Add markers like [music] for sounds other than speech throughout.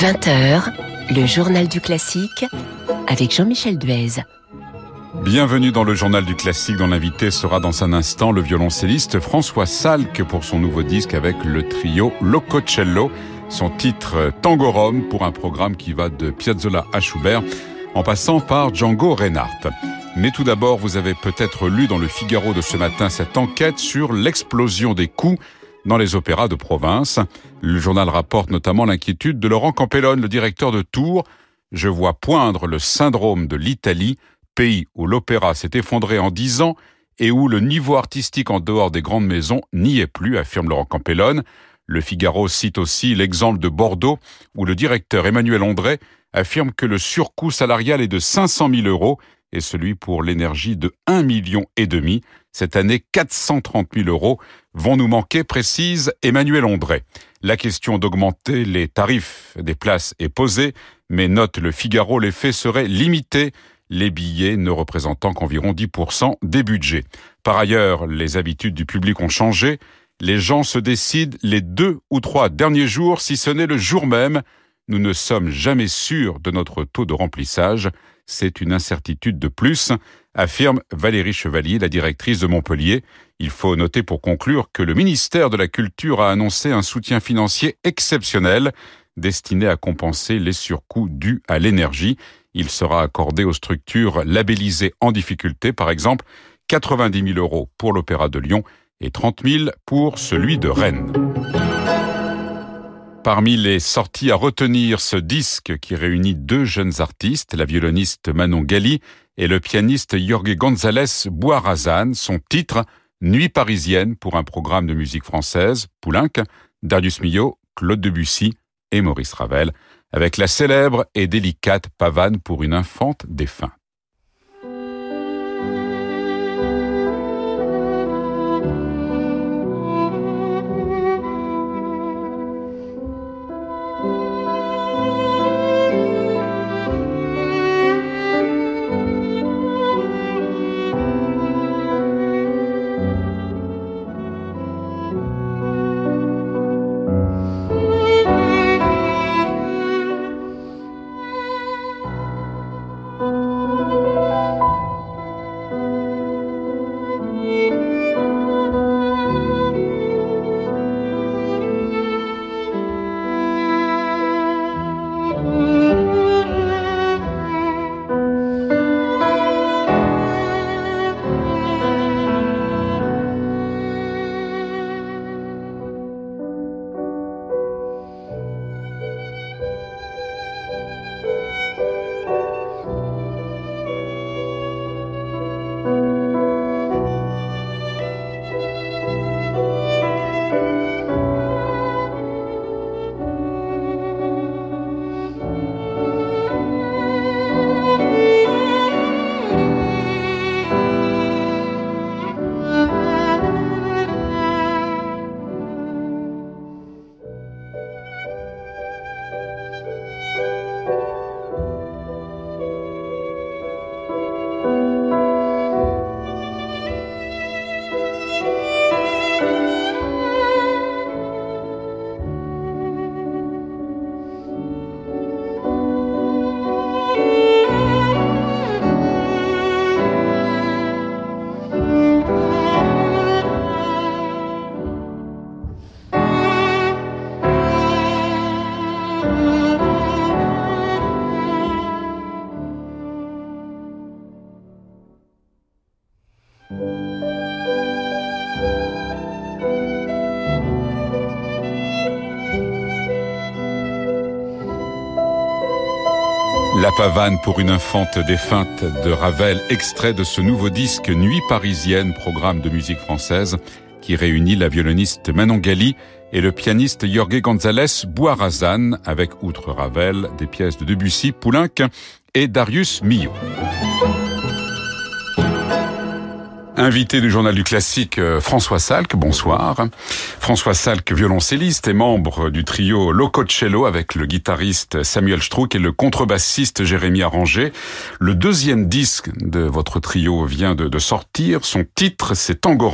20h, le journal du classique avec Jean-Michel Duez. Bienvenue dans le journal du classique dont l'invité sera dans un instant le violoncelliste François Salk pour son nouveau disque avec le trio Lococello, son titre Tango Rome pour un programme qui va de Piazzolla à Schubert en passant par Django Reinhardt. Mais tout d'abord, vous avez peut-être lu dans le Figaro de ce matin cette enquête sur l'explosion des coûts dans les opéras de province. Le journal rapporte notamment l'inquiétude de Laurent Campellone, le directeur de Tours. Je vois poindre le syndrome de l'Italie, pays où l'opéra s'est effondré en dix ans et où le niveau artistique en dehors des grandes maisons n'y est plus, affirme Laurent Campellone. Le Figaro cite aussi l'exemple de Bordeaux, où le directeur Emmanuel Ondray affirme que le surcoût salarial est de 500 000 euros et celui pour l'énergie de 1 million. Cette année, 430 000 euros vont nous manquer, précise Emmanuel Ondray. La question d'augmenter les tarifs des places est posée, mais note le Figaro, l'effet serait limité, les billets ne représentant qu'environ 10% des budgets. Par ailleurs, les habitudes du public ont changé. Les gens se décident les deux ou trois derniers jours, si ce n'est le jour même. Nous ne sommes jamais sûrs de notre taux de remplissage c'est une incertitude de plus, affirme Valérie Chevalier, la directrice de Montpellier. Il faut noter pour conclure que le ministère de la Culture a annoncé un soutien financier exceptionnel destiné à compenser les surcoûts dus à l'énergie. Il sera accordé aux structures labellisées en difficulté, par exemple 90 000 euros pour l'Opéra de Lyon et 30 000 pour celui de Rennes. Parmi les sorties à retenir, ce disque qui réunit deux jeunes artistes, la violoniste Manon Gali et le pianiste Jorge González Boirazan, son titre Nuit parisienne pour un programme de musique française, Poulenc, Darius Milhaud, Claude Debussy et Maurice Ravel, avec la célèbre et délicate pavane pour une infante défunte. Pavane pour une infante défunte de Ravel, extrait de ce nouveau disque Nuit parisienne, programme de musique française, qui réunit la violoniste Manon Gali et le pianiste Jorge González Boirazan, avec, outre Ravel, des pièces de Debussy, Poulenc et Darius Milhaud. Invité du journal du classique, euh, François Salk, bonsoir. François Salk, violoncelliste et membre du trio Lococello avec le guitariste Samuel Strouk et le contrebassiste Jérémy Arranger. Le deuxième disque de votre trio vient de, sortir. Son titre, c'est Tango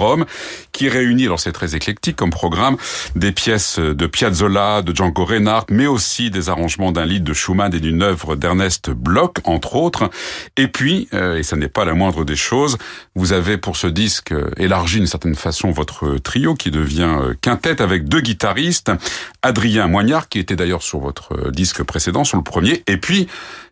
qui réunit, alors c'est très éclectique comme programme, des pièces de Piazzolla, de Django Reinhardt, mais aussi des arrangements d'un lied de Schumann et d'une œuvre d'Ernest Bloch, entre autres. Et puis, euh, et ça n'est pas la moindre des choses, vous avez pour ce disque euh, élargi d'une certaine façon votre trio qui devient euh, quintette avec deux guitaristes, Adrien Moignard qui était d'ailleurs sur votre euh, disque précédent, sur le premier, et puis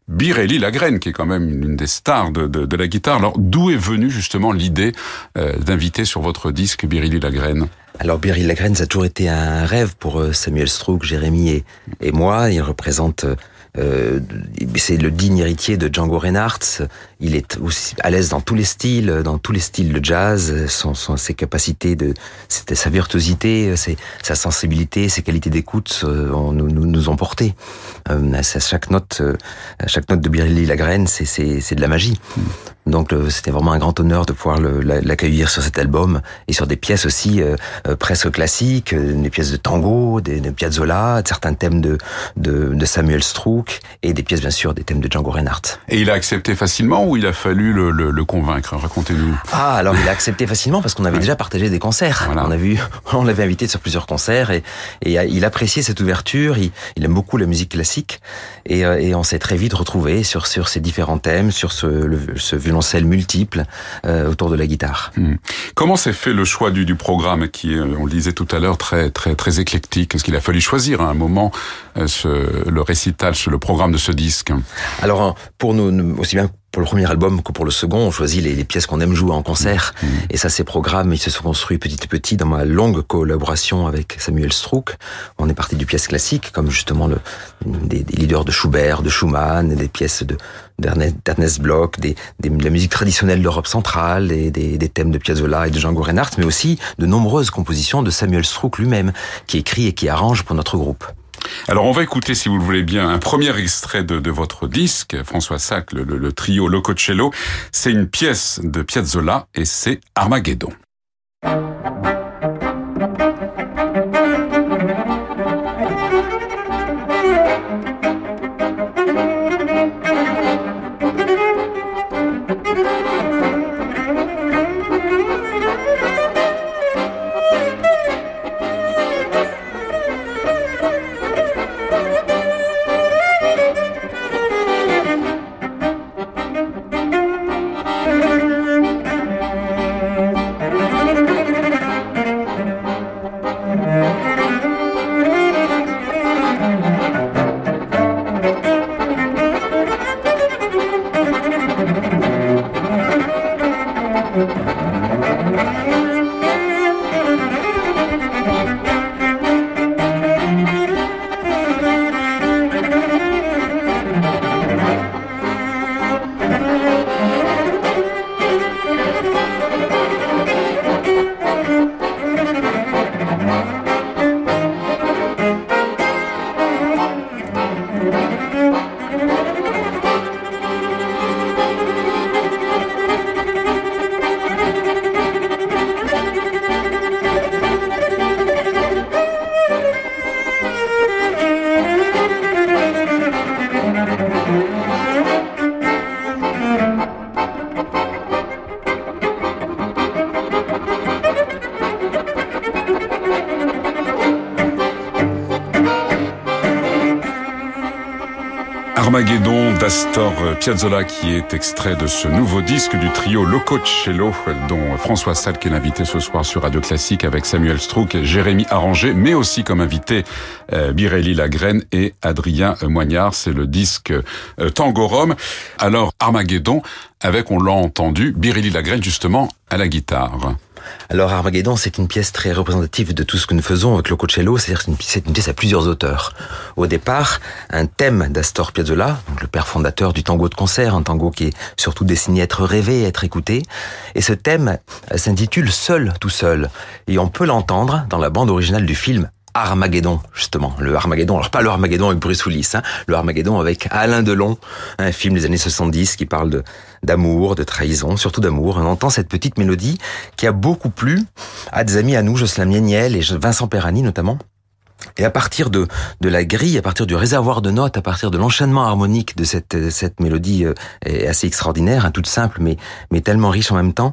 Birelli Lagrène, qui est quand même une des stars de, de, la guitare. Alors, d'où est venue justement l'idée euh, d'inviter sur votre disque Birelli Lagrène? Alors Birelli Lagrène, ça a toujours été un rêve pour Samuel Strouk, Jérémy et, et moi. Il représente euh, c'est le digne héritier de Django Reinhardt. Il est aussi à l'aise dans tous les styles, dans tous les styles de jazz. Son, son ses capacités de, c'était sa virtuosité, sa sensibilité, ses qualités d'écoute, euh, nous, nous, nous ont porté. Euh, à chaque note, euh, à chaque note de Birelli Lagrène, c'est c'est c'est de la magie. Donc c'était vraiment un grand honneur de pouvoir l'accueillir sur cet album et sur des pièces aussi euh, presque classiques, des pièces de tango, des, des certains thèmes de, de, de Samuel Et des pièces bien sûr des thèmes de Django Reinhardt. Et il a accepté facilement ou il a fallu le, le, le convaincre? Racontez-nous. Ah alors il a accepté facilement parce qu'on avait [laughs] ouais. déjà partagé des concerts. Voilà. On a vu, [laughs] on l'avait invité sur plusieurs concerts et, et il appréciait cette ouverture. Il, il aime beaucoup la musique classique et, et on s'est très vite retrouvé sur sur ces différents thèmes, sur ce, le, ce violoncelle multiple euh, autour de la guitare. Mmh. Comment s'est fait le choix du, du programme qui on le disait tout à l'heure, très très très éclectique? Est-ce qu'il a fallu choisir à un moment euh, ce, le récital, le programme de ce disque Alors pour nous, aussi bien pour le premier album que pour le second, on choisit les, les pièces qu'on aime jouer en concert. Mmh. Et ça, ces programmes, ils se sont construits petit à petit dans ma longue collaboration avec Samuel Strouk. On est parti du pièce classique, comme justement le, des, des leaders de Schubert, de Schumann, des pièces de d'Ernest Bloch, des, des, de la musique traditionnelle d'Europe centrale, et des, des, thèmes de Piazzolla et de Django Reinhardt, mais aussi de nombreuses compositions de Samuel Strouk lui-même, qui écrit et qui arrange pour notre groupe. Alors on va écouter, si vous le voulez bien, un premier extrait de, de votre disque, François Sac, le, le, le trio Lococello. C'est une pièce de Piazzolla et c'est Armageddon. d'Astor Piazzolla qui est extrait de ce nouveau disque du trio Lococello dont François Salk est l'invité ce soir sur Radio Classique avec Samuel Strouk et Jérémy Arranger mais aussi comme invité euh, Birelli Lagrène et Adrien Moignard. C'est le disque euh, Tango Rome. Alors Armageddon avec, on l'a entendu, Birelli Lagrène justement à la guitare. Alors Armageddon, c'est une pièce très représentative de tout ce que nous faisons avec le Coachello, c'est-à-dire une, une pièce à plusieurs auteurs. Au départ, un thème d'Astor Piazzolla, donc le père fondateur du tango de concert, un tango qui est surtout destiné à être rêvé, à être écouté. Et ce thème s'intitule Seul, tout seul. Et on peut l'entendre dans la bande originale du film Armageddon, justement. Le Armageddon, alors pas le Armageddon avec Bruce Willis, hein, le Armageddon avec Alain Delon, un film des années 70 qui parle d'amour, de trahison, surtout d'amour. On entend cette petite mélodie qui a beaucoup plu à des amis à nous, Jocelyn Mieniel et Vincent Perrani notamment. Et à partir de, de la grille, à partir du réservoir de notes, à partir de l'enchaînement harmonique de cette, cette mélodie euh, assez extraordinaire, hein, toute simple mais, mais tellement riche en même temps,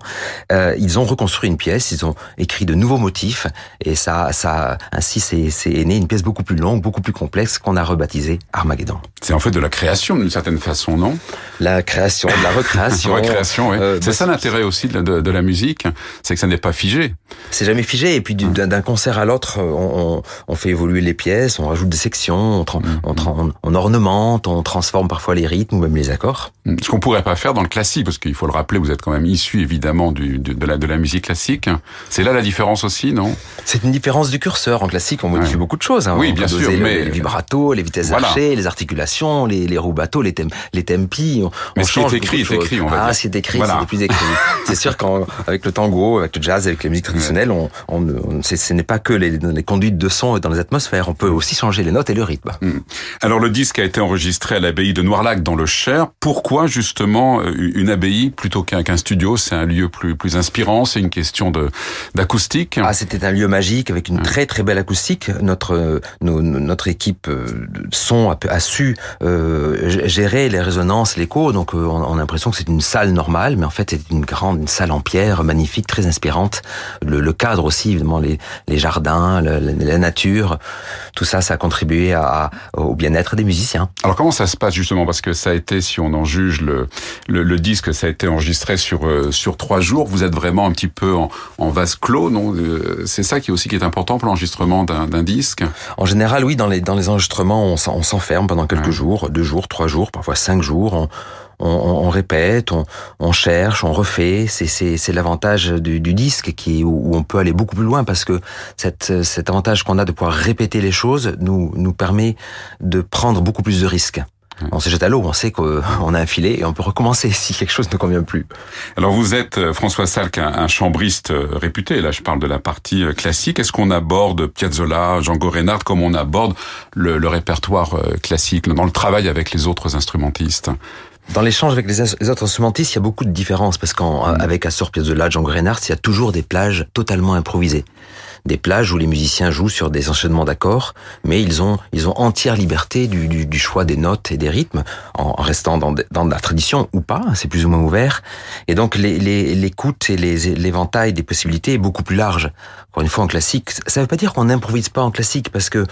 euh, ils ont reconstruit une pièce, ils ont écrit de nouveaux motifs et ça, ça ainsi c'est né une pièce beaucoup plus longue, beaucoup plus complexe qu'on a rebaptisée Armageddon. C'est en fait de la création d'une certaine façon, non? La création, de la recréation. [laughs] recréation, oui. Euh, c'est ça l'intérêt aussi de, de, de, la musique, c'est que ça n'est pas figé. C'est jamais figé et puis d'un concert à l'autre, on, on, on fait évoluer les pièces, on rajoute des sections, on, on, on, ornemente, on transforme parfois les rythmes ou même les accords. Ce qu'on pourrait pas faire dans le classique, parce qu'il faut le rappeler, vous êtes quand même issu évidemment du, de, la, de la musique classique. C'est là la différence aussi, non? C'est une différence du curseur. En classique, on modifie beaucoup de choses. Hein. Oui, bien sûr. mais... Les vibratos, les vitesses archées, les articulations, les, les rubatos, les, les tempi. On, mais ce qui est écrit, c'est écrit, on va Ah, c'est écrit, c'est plus écrit. [laughs] c'est sûr qu'avec le tango, avec le jazz, avec les musiques traditionnelles, on, on, ce n'est pas que les, les conduites de son dans les atmosphères. On peut aussi changer les notes et le rythme. Hmm. Alors le disque a été enregistré à l'abbaye de Noirlac dans le Cher. Pourquoi justement euh, une abbaye plutôt qu'un studio? C'est un lieu plus plus inspirant. C'est une question de d'acoustique. Ah, c'était un lieu magique avec une très très belle acoustique. Notre euh, notre équipe euh, son a, a su gérer les résonances, l'écho. Donc on a l'impression que c'est une salle normale, mais en fait c'est une grande une salle en pierre magnifique, très inspirante. Le, le cadre aussi, évidemment les les jardins, la, la nature, tout ça, ça a contribué à, au bien-être des musiciens. Alors comment ça se passe justement? Parce que ça a été, si on en juge le, le, le disque, ça a été enregistré sur euh, sur trois jours. Vous êtes vraiment un petit peu en, en vase clos, non? Euh, C'est ça qui est aussi qui est important pour l'enregistrement d'un disque? En général, oui. Dans les dans les enregistrements, on s'enferme pendant quelques jours, deux jours, trois jours, parfois cinq jours. On, on, on, répète, on, on, cherche, on refait. C'est l'avantage du, du, disque qui où, on peut aller beaucoup plus loin parce que cette, cet avantage qu'on a de pouvoir répéter les choses nous, nous permet de prendre beaucoup plus de risques. On se jette à l'eau, on sait qu'on [laughs] a un filet et on peut recommencer [laughs] si quelque chose ne convient plus. Alors vous êtes, euh, François Salk, un, chambriste euh, réputé. Là, je parle de la partie euh, classique. Est-ce qu'on aborde Piazzolla, Django Reinhardt comme on aborde le, le répertoire classique dans le travail avec les autres instrumentistes? Dans l'échange avec les, autres instrumentistes, il y a beaucoup de différences parce qu'avec Astor Piazzolla, Django Reinhardt, il y a toujours des plages totalement improvisées des plages où les musiciens jouent sur des enchaînements d'accords, mais ils ont ils ont entière liberté du, du, du choix des notes et des rythmes, en, restant dans, dans la tradition ou pas, c'est plus ou moins ouvert. Et donc l'écoute les, et l'éventail des possibilités est beaucoup plus large. Encore une fois, en classique, ça veut pas dire qu'on n'improvise pas en classique, parce que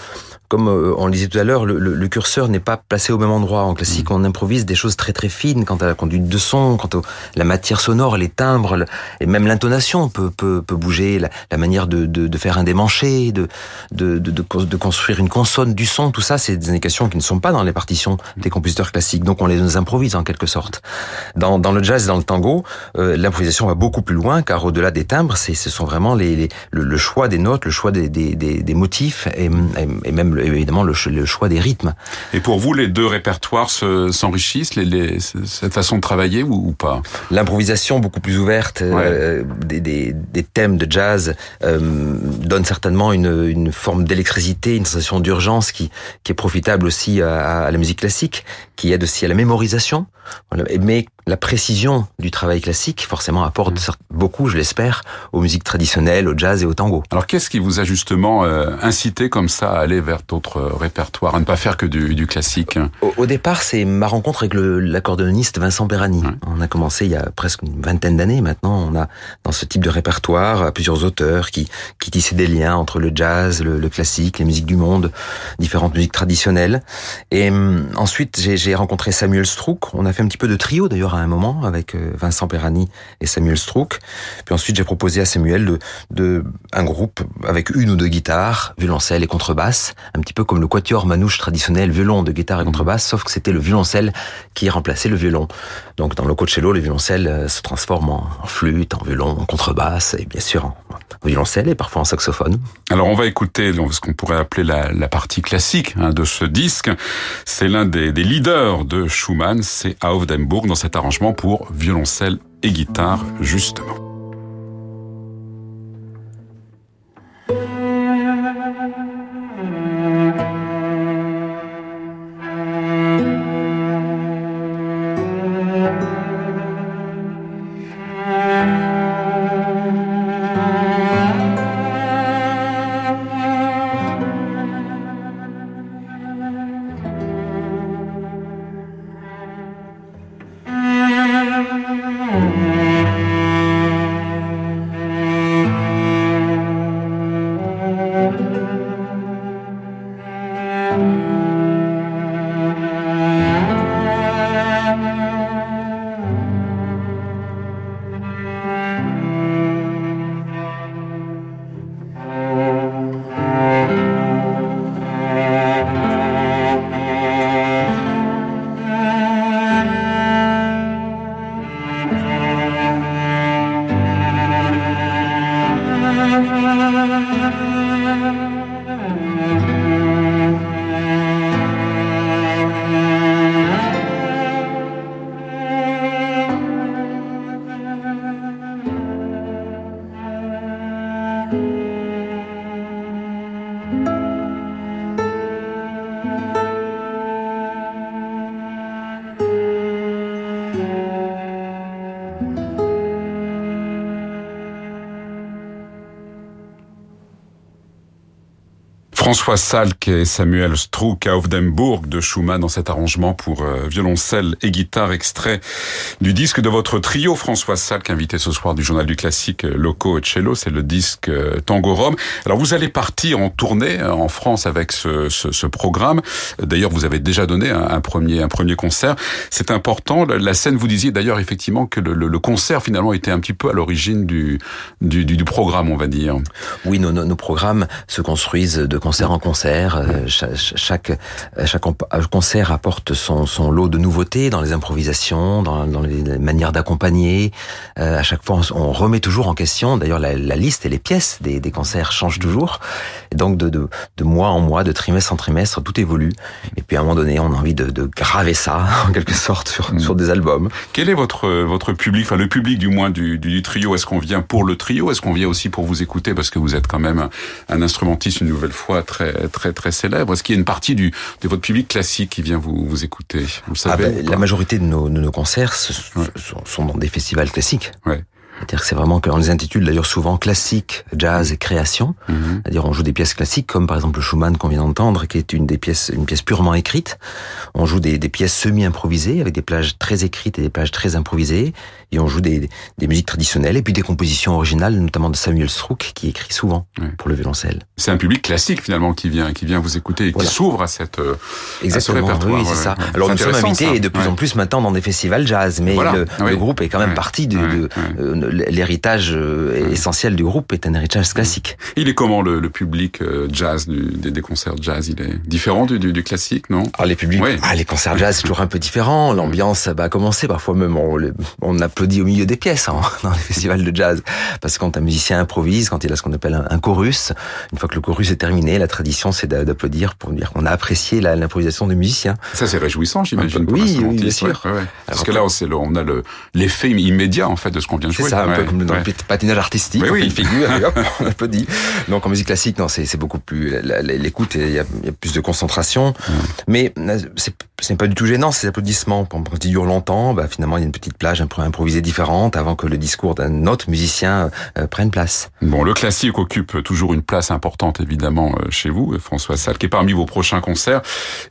comme euh, on le disait tout à l'heure, le, le, curseur n'est pas placé au même endroit. En classique, mmh. on improvise des choses très très fines quant à la conduite de son, quant à la matière sonore, les timbres, et même l'intonation peut, peut, peut bouger, la, la manière de, de, de, faire un démanché, de, de, de, de, construire une consonne du son. Tout ça, c'est des indications qui ne sont pas dans les partitions des compositeurs classiques. Donc on les improvise en quelque sorte. Dans, dans le jazz et dans le tango, euh, l'improvisation va beaucoup plus loin, car au-delà des timbres, ce sont vraiment les, les le, le, choix des notes, le choix des, des, des, des motifs et, et même évidemment le, le, choix des rythmes. Et pour vous, les deux répertoires s'enrichissent, les, les, cette façon de travailler ou, ou pas? L'improvisation beaucoup plus ouverte, euh, des, des, des, thèmes de jazz euh, donne certainement une, une forme d'électricité, une sensation d'urgence qui, qui est profitable aussi à, à, la musique classique, qui aide aussi à la mémorisation. Mais la précision du travail classique, forcément, apporte mmh. beaucoup, je l'espère, aux musiques traditionnelles, au jazz et au tango. Alors, qu'est-ce qui vous a justement euh, incité comme ça à aller vers d'autres répertoires, à ne pas faire que du, du classique? Au, au, départ, c'est ma rencontre avec l'accordéoniste Vincent Perrani. On a commencé il y a presque une vingtaine d'années maintenant. On a dans ce type de répertoire plusieurs auteurs qui, qui tissaient des liens entre le jazz, le, le classique, les musiques du monde, différentes musiques traditionnelles. Et hum, ensuite, j'ai rencontré Samuel Strouk. On a fait un petit peu de trio d'ailleurs un moment avec euh, Vincent Perrani et Samuel Strouk. Puis ensuite, j'ai proposé à Samuel de, de un groupe avec une ou deux guitares, violoncelle et contrebasse, un petit peu comme le quatuor manouche traditionnel, violon de guitare et contrebasse, sauf que c'était le violoncelle qui remplaçait le violon. Donc dans le cocello, le violoncelle euh, se transforme en, flûte, en violon, en contrebasse et bien sûr en violoncelle et parfois en saxophone. Alors on va écouter ce qu'on pourrait appeler la, la partie classique hein, de ce disque. C'est l'un des, des, leaders de Schumann, c'est Aufdenburg dans cet arrangement pour violoncelle et guitare justement. François Salk et Samuel Struck à Aufdenburg de Schumann dans cet arrangement pour euh, violoncelle et guitare extrait du disque de votre trio François Salk invité ce soir du journal du classique euh, Loco et Cello, c'est le disque euh, Tango Rome. Alors vous allez partir en tournée en France avec ce, ce, ce programme. D'ailleurs vous avez déjà donné un, un, premier un premier concert. C'est important. La scène vous disiez d'ailleurs effectivement que le, le, le, concert finalement était un petit peu à l'origine du, du, du, programme on va dire. Oui nos, nos, nos programmes se construisent de concert en concert. Euh, chaque, chaque, chaque concert apporte son, son, lot de nouveautés dans les improvisations, dans, dans les manières d'accompagner. Euh, à chaque fois, on, remet toujours en question. D'ailleurs, la, la, liste et les pièces des, des concerts changent toujours. Et donc, de, de, de, mois en mois, de trimestre en trimestre, tout évolue. Et puis, à un moment donné, on a envie de, de graver ça, [laughs] en quelque sorte, sur, mmh. sur des albums. Quel est votre, votre public, enfin le public du moins du, du, du trio? Est-ce qu'on vient pour le trio? Est-ce qu'on vient aussi pour vous écouter? Parce que vous êtes quand même un, un instrumentiste une nouvelle fois très très très célèbre. Est-ce qu'il y a une partie du de votre public classique qui vient vous vous écouter? Vous le ah savez ah ben, La majorité de nos, de nos concerts ouais. sont, sont, dans des festivals classiques. Ouais. C'est-à-dire que c'est vraiment qu'on les intitule d'ailleurs souvent classique, jazz et création. Mm -hmm. C'est-à-dire on joue des pièces classiques comme par exemple le Schumann qu'on vient d'entendre, qui est une des pièces, une pièce purement écrite. On joue des, des pièces semi-improvisées avec des plages très écrites et des plages très improvisées. Et on joue des, des musiques traditionnelles et puis des compositions originales, notamment de Samuel Struck qui écrit souvent pour le violoncelle. C'est un public classique finalement qui vient, qui vient vous écouter et voilà. qui s'ouvre à cette euh, Exactement, à ce répertoire. Oui, c'est ça. Ouais. Alors nous sommes invités de plus en plus maintenant dans des festivals jazz, mais voilà. le, le, groupe est quand même parti de, de euh, l'héritage essentiel du groupe est un héritage classique. Il est comment le, le public jazz du, des, des, concerts jazz? Il est différent du, du, du classique, non? Ah, les publics, oui. ah, les concerts jazz c'est toujours un peu différent. [laughs] L'ambiance bah, a commencé parfois même on, on, applaudit au milieu des pièces hein, [laughs] dans les festivals de jazz parce que quand un musicien improvise, quand il a ce qu'on appelle un, un, chorus, une fois que le chorus est terminé, la tradition c'est d'applaudir pour dire qu'on a apprécié l'improvisation du musicien. Ça c'est réjouissant, j'imagine. Oui, oui, bien sûr. Ouais, ouais. Parce que là on, on a l'effet immédiat en fait de ce qu'on vient de jouer. C'est ça, un peu comme dans le patinage artistique, oui, oui. une figure, [laughs] et hop, on applaudit. Donc en musique classique, non, c'est beaucoup plus l'écoute, il y, a, il y a plus de concentration, mmh. mais c'est pas du tout gênant ces applaudissements. Quand ils durent longtemps, bah, finalement il y a une petite plage un peu improvisée différente avant que le discours d'un autre musicien euh, prenne place. Bon, le classique occupe toujours une place importante évidemment euh, chez vous, François Salk. Et parmi vos prochains concerts,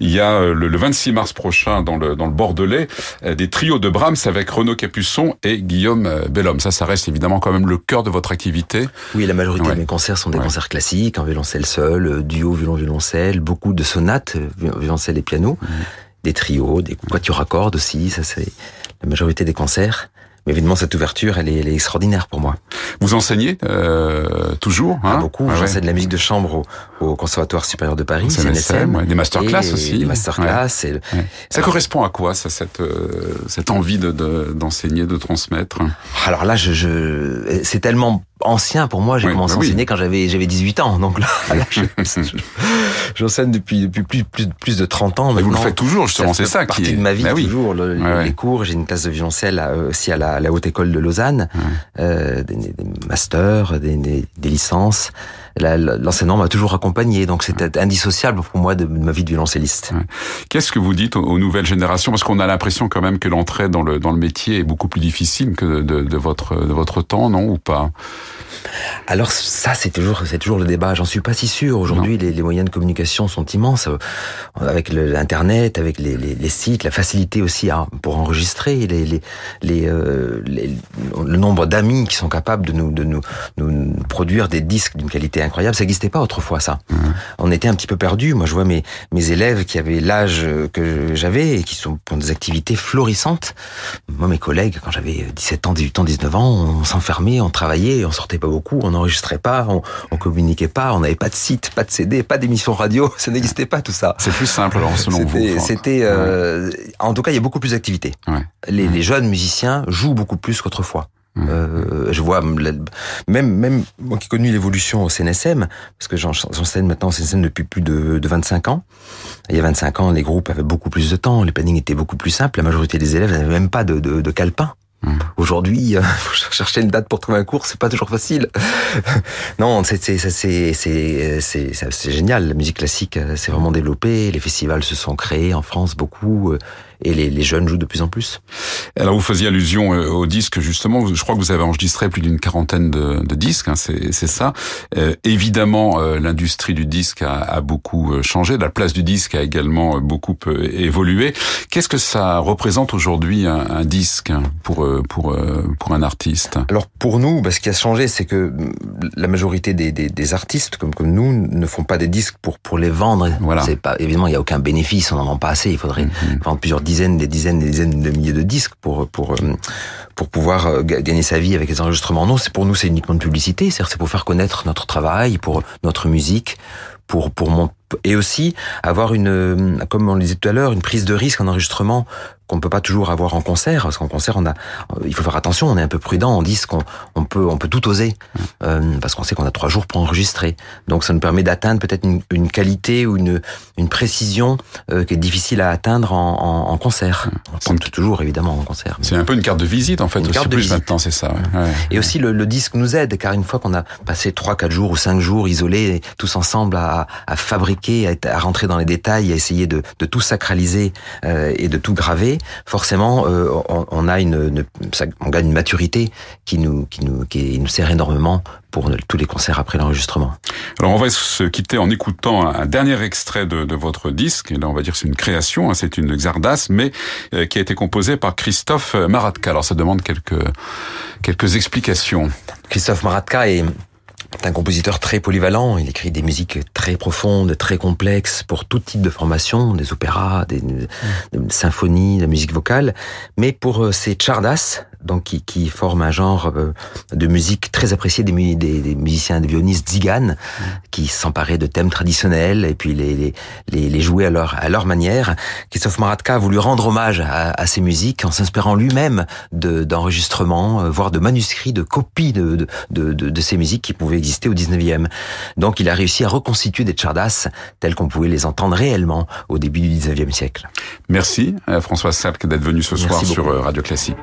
il y a euh, le, le 26 mars prochain dans le dans le Bordelais des trios de Brahms avec Renaud Capuçon et Guillaume Bellhomme. Ça, ça reste évidemment quand même le cœur de votre activité. Oui, la majorité ouais. de mes concerts sont des ouais. concerts classiques, en violoncelle seul, duo violon-violoncelle, beaucoup de sonates, violoncelle et piano, mmh. des trios, des quatuors à cordes aussi, ça c'est la majorité des concerts. Mais évidemment, cette ouverture, elle est, elle est extraordinaire pour moi. Vous enseignez euh, toujours hein? Ah, Beaucoup. Ah, J'enseigne ouais. de la musique de chambre au, au, Conservatoire supérieur de Paris, CNSM. Ouais. Des masterclass aussi. Des masterclass. Ouais. Et... Ça Alors, correspond à quoi, ça, cette, euh, cette envie d'enseigner, de, de, transmettre? Alors là, je, je... c'est tellement ancien pour moi. J'ai commencé bah à enseigner quand j'avais j'avais 18 ans. Donc là, là j'enseigne depuis depuis plus, plus plus de 30 ans. Mais vous le faites toujours justement, c'est ça qui est de ma vie bah oui. toujours le, ouais, les cours. J'ai une classe de violoncelle aussi à la, à la haute école de Lausanne, euh, des, des, masters, des, des, des licences l'enseignement m'a toujours accompagné, donc c'était indissociable pour moi de, ma vie de violoncelliste. Qu'est-ce que vous dites aux, aux nouvelles générations? Parce qu'on a l'impression quand même que l'entrée dans le, dans le métier est beaucoup plus difficile que de, de, votre, de votre temps, non Ou pas? Alors ça, c'est toujours, c'est toujours le débat. J'en suis pas si sûr. Aujourd'hui, les, les, moyens de communication sont immenses, euh, avec l'internet, avec les, les, les, sites, la facilité aussi à, pour enregistrer, les, les, les, euh, le nombre d'amis qui sont capables de nous, de nous, nous produire des disques d'une qualité incroyable. Ça n'existait pas autrefois, ça. Mmh. On était un petit peu perdus. Moi, je vois mes, mes élèves qui avaient l'âge que j'avais et qui sont pour des activités florissantes. Moi, mes collègues, quand j'avais 17 ans, 18 ans, 19 ans, on s'enfermait, on travaillait, on sortait pas beaucoup, on n'enregistrait pas, on, on, communiquait pas, on n'avait pas de site, pas de CD, pas d'émission radio, [laughs] ça n'existait pas tout ça. C'est plus simple alors selon vous. C'était, euh, ouais. en tout cas, il y a beaucoup plus d'activités. Ouais. Les, ouais. les, jeunes musiciens jouent beaucoup plus qu'autrefois. Euh, je vois même même moi qui ai connu l'évolution au CNSM parce que j'enseigne maintenant au CNSM depuis plus de, de 25 ans. Il y a 25 ans, les groupes avaient beaucoup plus de temps, les plannings étaient beaucoup plus simples. La majorité des élèves n'avaient même pas de, de, de calepin. Mmh. Aujourd'hui, euh, [laughs] chercher une date pour trouver un cours, c'est pas toujours facile. [laughs] non, c'est c'est c'est génial. La musique classique s'est vraiment développée. Les festivals se sont créés en France beaucoup. Et les, les, jeunes jouent de plus en plus. Alors vous faisiez allusion euh, au disque justement. Je crois que vous avez enregistré plus d'une quarantaine de, de disques, hein, c'est ça. Euh, évidemment, euh, l'industrie du disque a, a, beaucoup euh, changé. La place du disque a également beaucoup évolué. Qu'est-ce que ça représente aujourd'hui un, un, disque pour pour pour un artiste? Alors pour nous, bah, ce qui a changé, c'est que la majorité des, des, des, artistes comme comme nous ne font pas des disques pour pour les vendre. Voilà. C'est pas évidemment il y a aucun bénéfice, on n'en vend pas assez. Il faudrait mm-hmm. vendre plusieurs des dizaines, des dizaines de milliers de disques pour pour pour pouvoir gagner sa vie avec les enregistrements. Non, c'est pour nous c'est uniquement de publicité, c'est pour faire connaître notre travail, pour notre musique, pour pour mon et aussi avoir une comme on le disait tout à l'heure une prise de risque en enregistrement qu'on peut pas toujours avoir en concert parce qu'en concert on a il faut faire attention on est un peu prudent on dit qu'on on peut on peut tout oser. Euh, parce qu'on sait qu'on a trois jours pour enregistrer. Donc ça nous permet d'atteindre peut-être une, une, qualité ou une une précision euh, qui est difficile à atteindre en, en, en concert. On tente toujours évidemment en concert c'est un peu une carte de visite en fait une carte de visite. maintenant c'est ça ouais. et aussi le, le, disque nous aide car une fois qu'on a passé trois quatre jours ou cinq jours isolés tous ensemble à, à fabriquer à, à, rentrer dans les détails à essayer de, de tout sacraliser euh, et de tout graver forcément, euh, on, on, a une, une, on gagne une maturité qui nous, qui nous, qui nous sert énormément pour tous les concerts après l'enregistrement. Alors on va se quitter en écoutant un dernier extrait de, de votre disque. Et là on va dire c'est une création, hein, c'est une Xardas, mais euh, qui a été composée par Christophe Maratka. Alors ça demande quelques quelques explications. Christophe Maratka est c'est un compositeur très polyvalent. Il écrit des musiques très profondes, très complexes pour tout type de formation, des opéras, des, symphonies, de la musique vocale. Mais pour euh, ces chardas, donc qui, qui forment un genre euh, de musique très apprécié des, des, des musiciens, des violonistes ziganes, mmh. qui s'emparaient de thèmes traditionnels et puis les, les, les jouer à leur, à leur manière. Christophe Maratka a voulu rendre hommage à, à ces musiques en s'inspirant lui-même d'enregistrements, de, voire de manuscrits, de copies de, de, de, de ces musiques qui pouvaient exister au 19e. Donc il a réussi à reconstituer des chardas tels qu'on pouvait les entendre réellement au début du 19e siècle. Merci François Salk d'être venu ce soir sur euh, Radio Classique.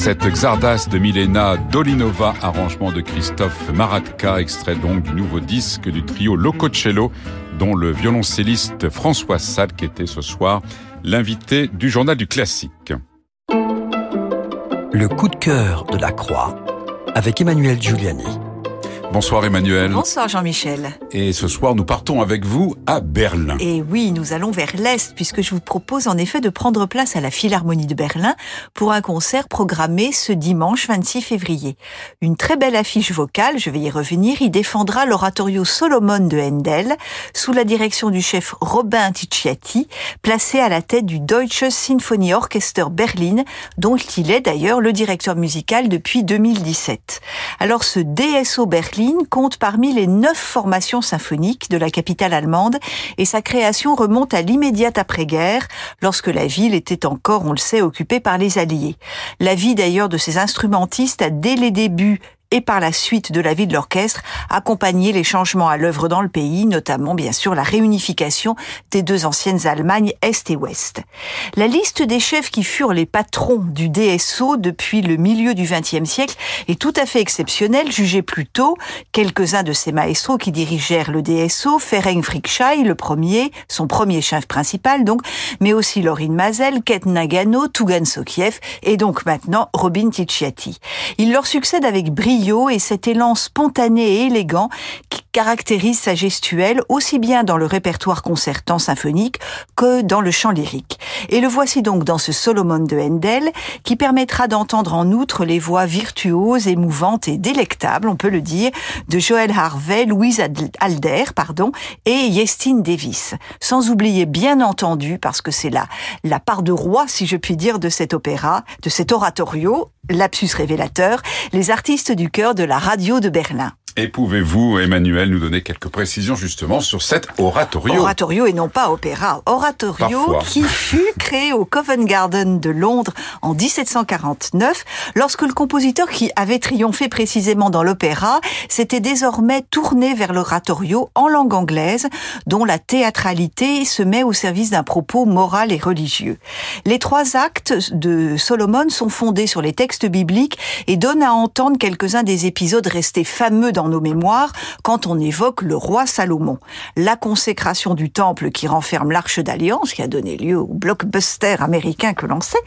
Cette Xardas de Milena Dolinova, arrangement de Christophe Maratka, extrait donc du nouveau disque du trio Lococello, dont le violoncelliste François Salk était ce soir l'invité du journal du classique. Le coup de cœur de la Croix, avec Emmanuel Giuliani. Bonsoir Emmanuel. Bonsoir Jean-Michel. Et ce soir, nous partons avec vous à Berlin. Et oui, nous allons vers l'Est, puisque je vous propose en effet de prendre place à la Philharmonie de Berlin pour un concert programmé ce dimanche 26 février. Une très belle affiche vocale, je vais y revenir, il défendra l'oratorio Solomon de Handel, sous la direction du chef Robin Ticciati, placé à la tête du Deutsche Sinfonieorchester Berlin, dont il est d'ailleurs le directeur musical depuis 2017. Alors ce DSO Berlin compte parmi les neuf formations symphoniques de la capitale allemande et sa création remonte à l'immédiate après-guerre, lorsque la ville était encore, on le sait, occupée par les Alliés. La vie d'ailleurs de ces instrumentistes a dès les débuts et par la suite de la vie de l'orchestre accompagner les changements à l'œuvre dans le pays, notamment bien sûr la réunification des deux anciennes Allemagnes Est et Ouest. La liste des chefs qui furent les patrons du DSO depuis le milieu du XXe siècle est tout à fait exceptionnelle, jugez plutôt quelques-uns de ces maestros qui dirigèrent le DSO, Ferenc Frickschei, le premier, son premier chef principal donc, mais aussi Lorin Mazel, Ket Nagano, Tugan Sokiev et donc maintenant Robin Ticciati. Il leur succède avec brio et cet élan spontané et élégant qui caractérise sa gestuelle aussi bien dans le répertoire concertant symphonique que dans le chant lyrique. Et le voici donc dans ce Solomon de Handel qui permettra d'entendre en outre les voix virtuoses, émouvantes et délectables, on peut le dire, de Joël Harvey, Louise Alder, pardon, et Yestine Davis. Sans oublier bien entendu, parce que c'est la, la part de roi, si je puis dire, de cet opéra, de cet oratorio, lapsus révélateur, les artistes du chœur de la radio de Berlin. Et pouvez-vous, Emmanuel, nous donner quelques précisions justement sur cet oratorio Oratorio et non pas opéra. Oratorio qui fut créé au Covent Garden de Londres en 1749, lorsque le compositeur qui avait triomphé précisément dans l'opéra s'était désormais tourné vers l'oratorio en langue anglaise, dont la théâtralité se met au service d'un propos moral et religieux. Les trois actes de Solomon sont fondés sur les textes bibliques et donnent à entendre quelques-uns des épisodes restés fameux dans dans nos mémoires quand on évoque le roi Salomon. La consécration du temple qui renferme l'arche d'alliance, qui a donné lieu au blockbuster américain que l'on sait,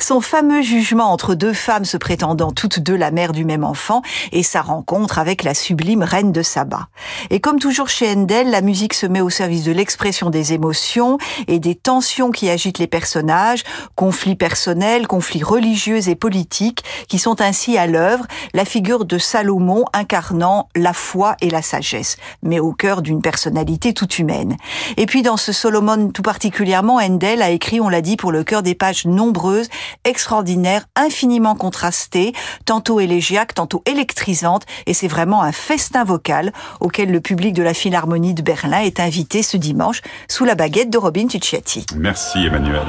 son fameux jugement entre deux femmes se prétendant toutes deux la mère du même enfant, et sa rencontre avec la sublime reine de Saba. Et comme toujours chez Handel, la musique se met au service de l'expression des émotions et des tensions qui agitent les personnages, conflits personnels, conflits religieux et politiques, qui sont ainsi à l'œuvre, la figure de Salomon incarnant la foi et la sagesse, mais au cœur d'une personnalité toute humaine. Et puis dans ce Solomon tout particulièrement, Handel a écrit, on l'a dit, pour le cœur des pages nombreuses, extraordinaires, infiniment contrastées, tantôt élégiaques, tantôt électrisantes, et c'est vraiment un festin vocal auquel le public de la Philharmonie de Berlin est invité ce dimanche sous la baguette de Robin Ticciati. Merci Emmanuel.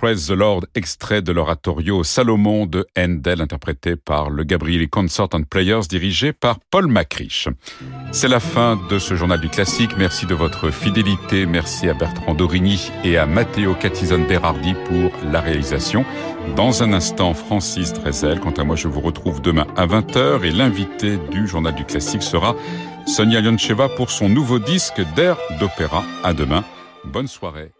Praise the Lord, extrait de l'oratorio Salomon de Handel, interprété par le Gabrieli Consort and Players, dirigé par Paul Macriche. C'est la fin de ce journal du classique. Merci de votre fidélité. Merci à Bertrand Dorigny et à Matteo Catizone Berardi pour la réalisation. Dans un instant, Francis Drezel. Quant à moi, je vous retrouve demain à 20h et l'invité du journal du classique sera Sonia Lyoncheva pour son nouveau disque d'air d'opéra. À demain. Bonne soirée.